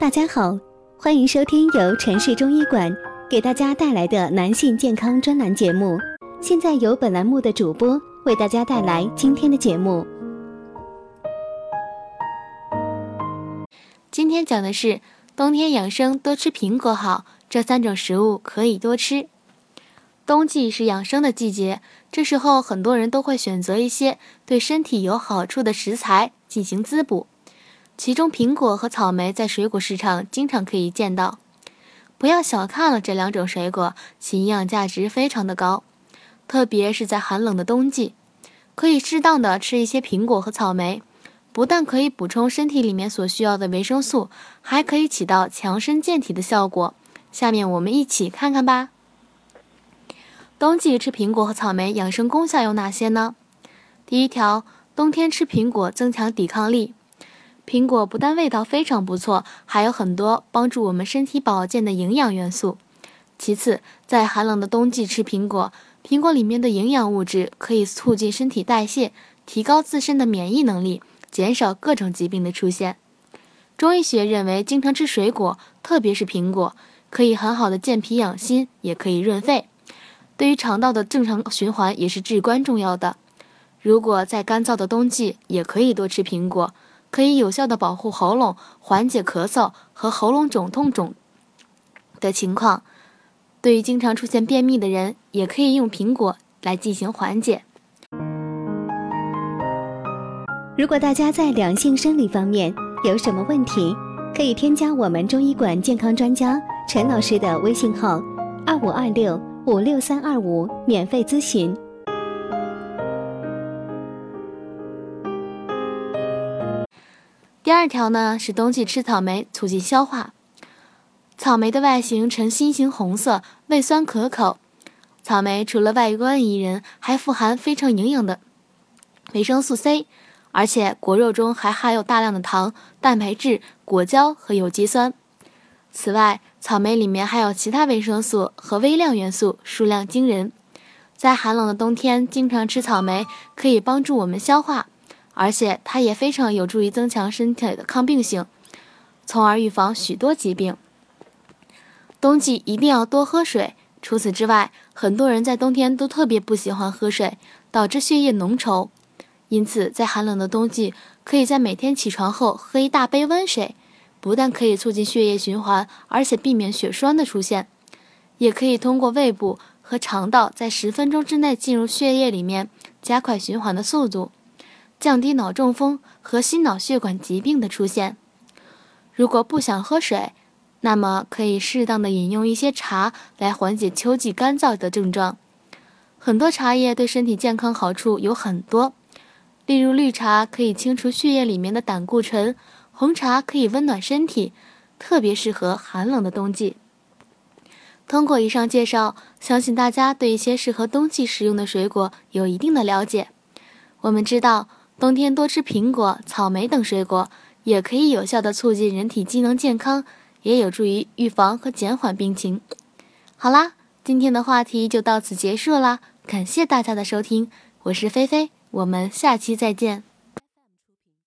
大家好，欢迎收听由城市中医馆给大家带来的男性健康专栏节目。现在由本栏目的主播为大家带来今天的节目。今天讲的是冬天养生多吃苹果好，这三种食物可以多吃。冬季是养生的季节，这时候很多人都会选择一些对身体有好处的食材进行滋补。其中，苹果和草莓在水果市场经常可以见到。不要小看了这两种水果，其营养价值非常的高，特别是在寒冷的冬季，可以适当的吃一些苹果和草莓，不但可以补充身体里面所需要的维生素，还可以起到强身健体的效果。下面我们一起看看吧。冬季吃苹果和草莓养生功效有哪些呢？第一条，冬天吃苹果增强抵抗力。苹果不但味道非常不错，还有很多帮助我们身体保健的营养元素。其次，在寒冷的冬季吃苹果，苹果里面的营养物质可以促进身体代谢，提高自身的免疫能力，减少各种疾病的出现。中医学认为，经常吃水果，特别是苹果，可以很好的健脾养心，也可以润肺。对于肠道的正常循环也是至关重要的。如果在干燥的冬季，也可以多吃苹果，可以有效的保护喉咙，缓解咳嗽和喉咙肿痛肿的情况。对于经常出现便秘的人，也可以用苹果来进行缓解。如果大家在两性生理方面有什么问题，可以添加我们中医馆健康专家陈老师的微信号：二五二六。五六三二五，免费咨询。第二条呢是冬季吃草莓促进消化。草莓的外形呈心形红色，味酸可口。草莓除了外观宜人，还富含非常营养的维生素 C，而且果肉中还含有大量的糖、蛋白质、果胶和有机酸。此外，草莓里面还有其他维生素和微量元素，数量惊人。在寒冷的冬天，经常吃草莓可以帮助我们消化，而且它也非常有助于增强身体的抗病性，从而预防许多疾病。冬季一定要多喝水。除此之外，很多人在冬天都特别不喜欢喝水，导致血液浓稠。因此，在寒冷的冬季，可以在每天起床后喝一大杯温水。不但可以促进血液循环，而且避免血栓的出现，也可以通过胃部和肠道在十分钟之内进入血液里面，加快循环的速度，降低脑中风和心脑血管疾病的出现。如果不想喝水，那么可以适当的饮用一些茶来缓解秋季干燥的症状。很多茶叶对身体健康好处有很多，例如绿茶可以清除血液里面的胆固醇。红茶可以温暖身体，特别适合寒冷的冬季。通过以上介绍，相信大家对一些适合冬季食用的水果有一定的了解。我们知道，冬天多吃苹果、草莓等水果，也可以有效的促进人体机能健康，也有助于预防和减缓病情。好啦，今天的话题就到此结束啦，感谢大家的收听，我是菲菲，我们下期再见。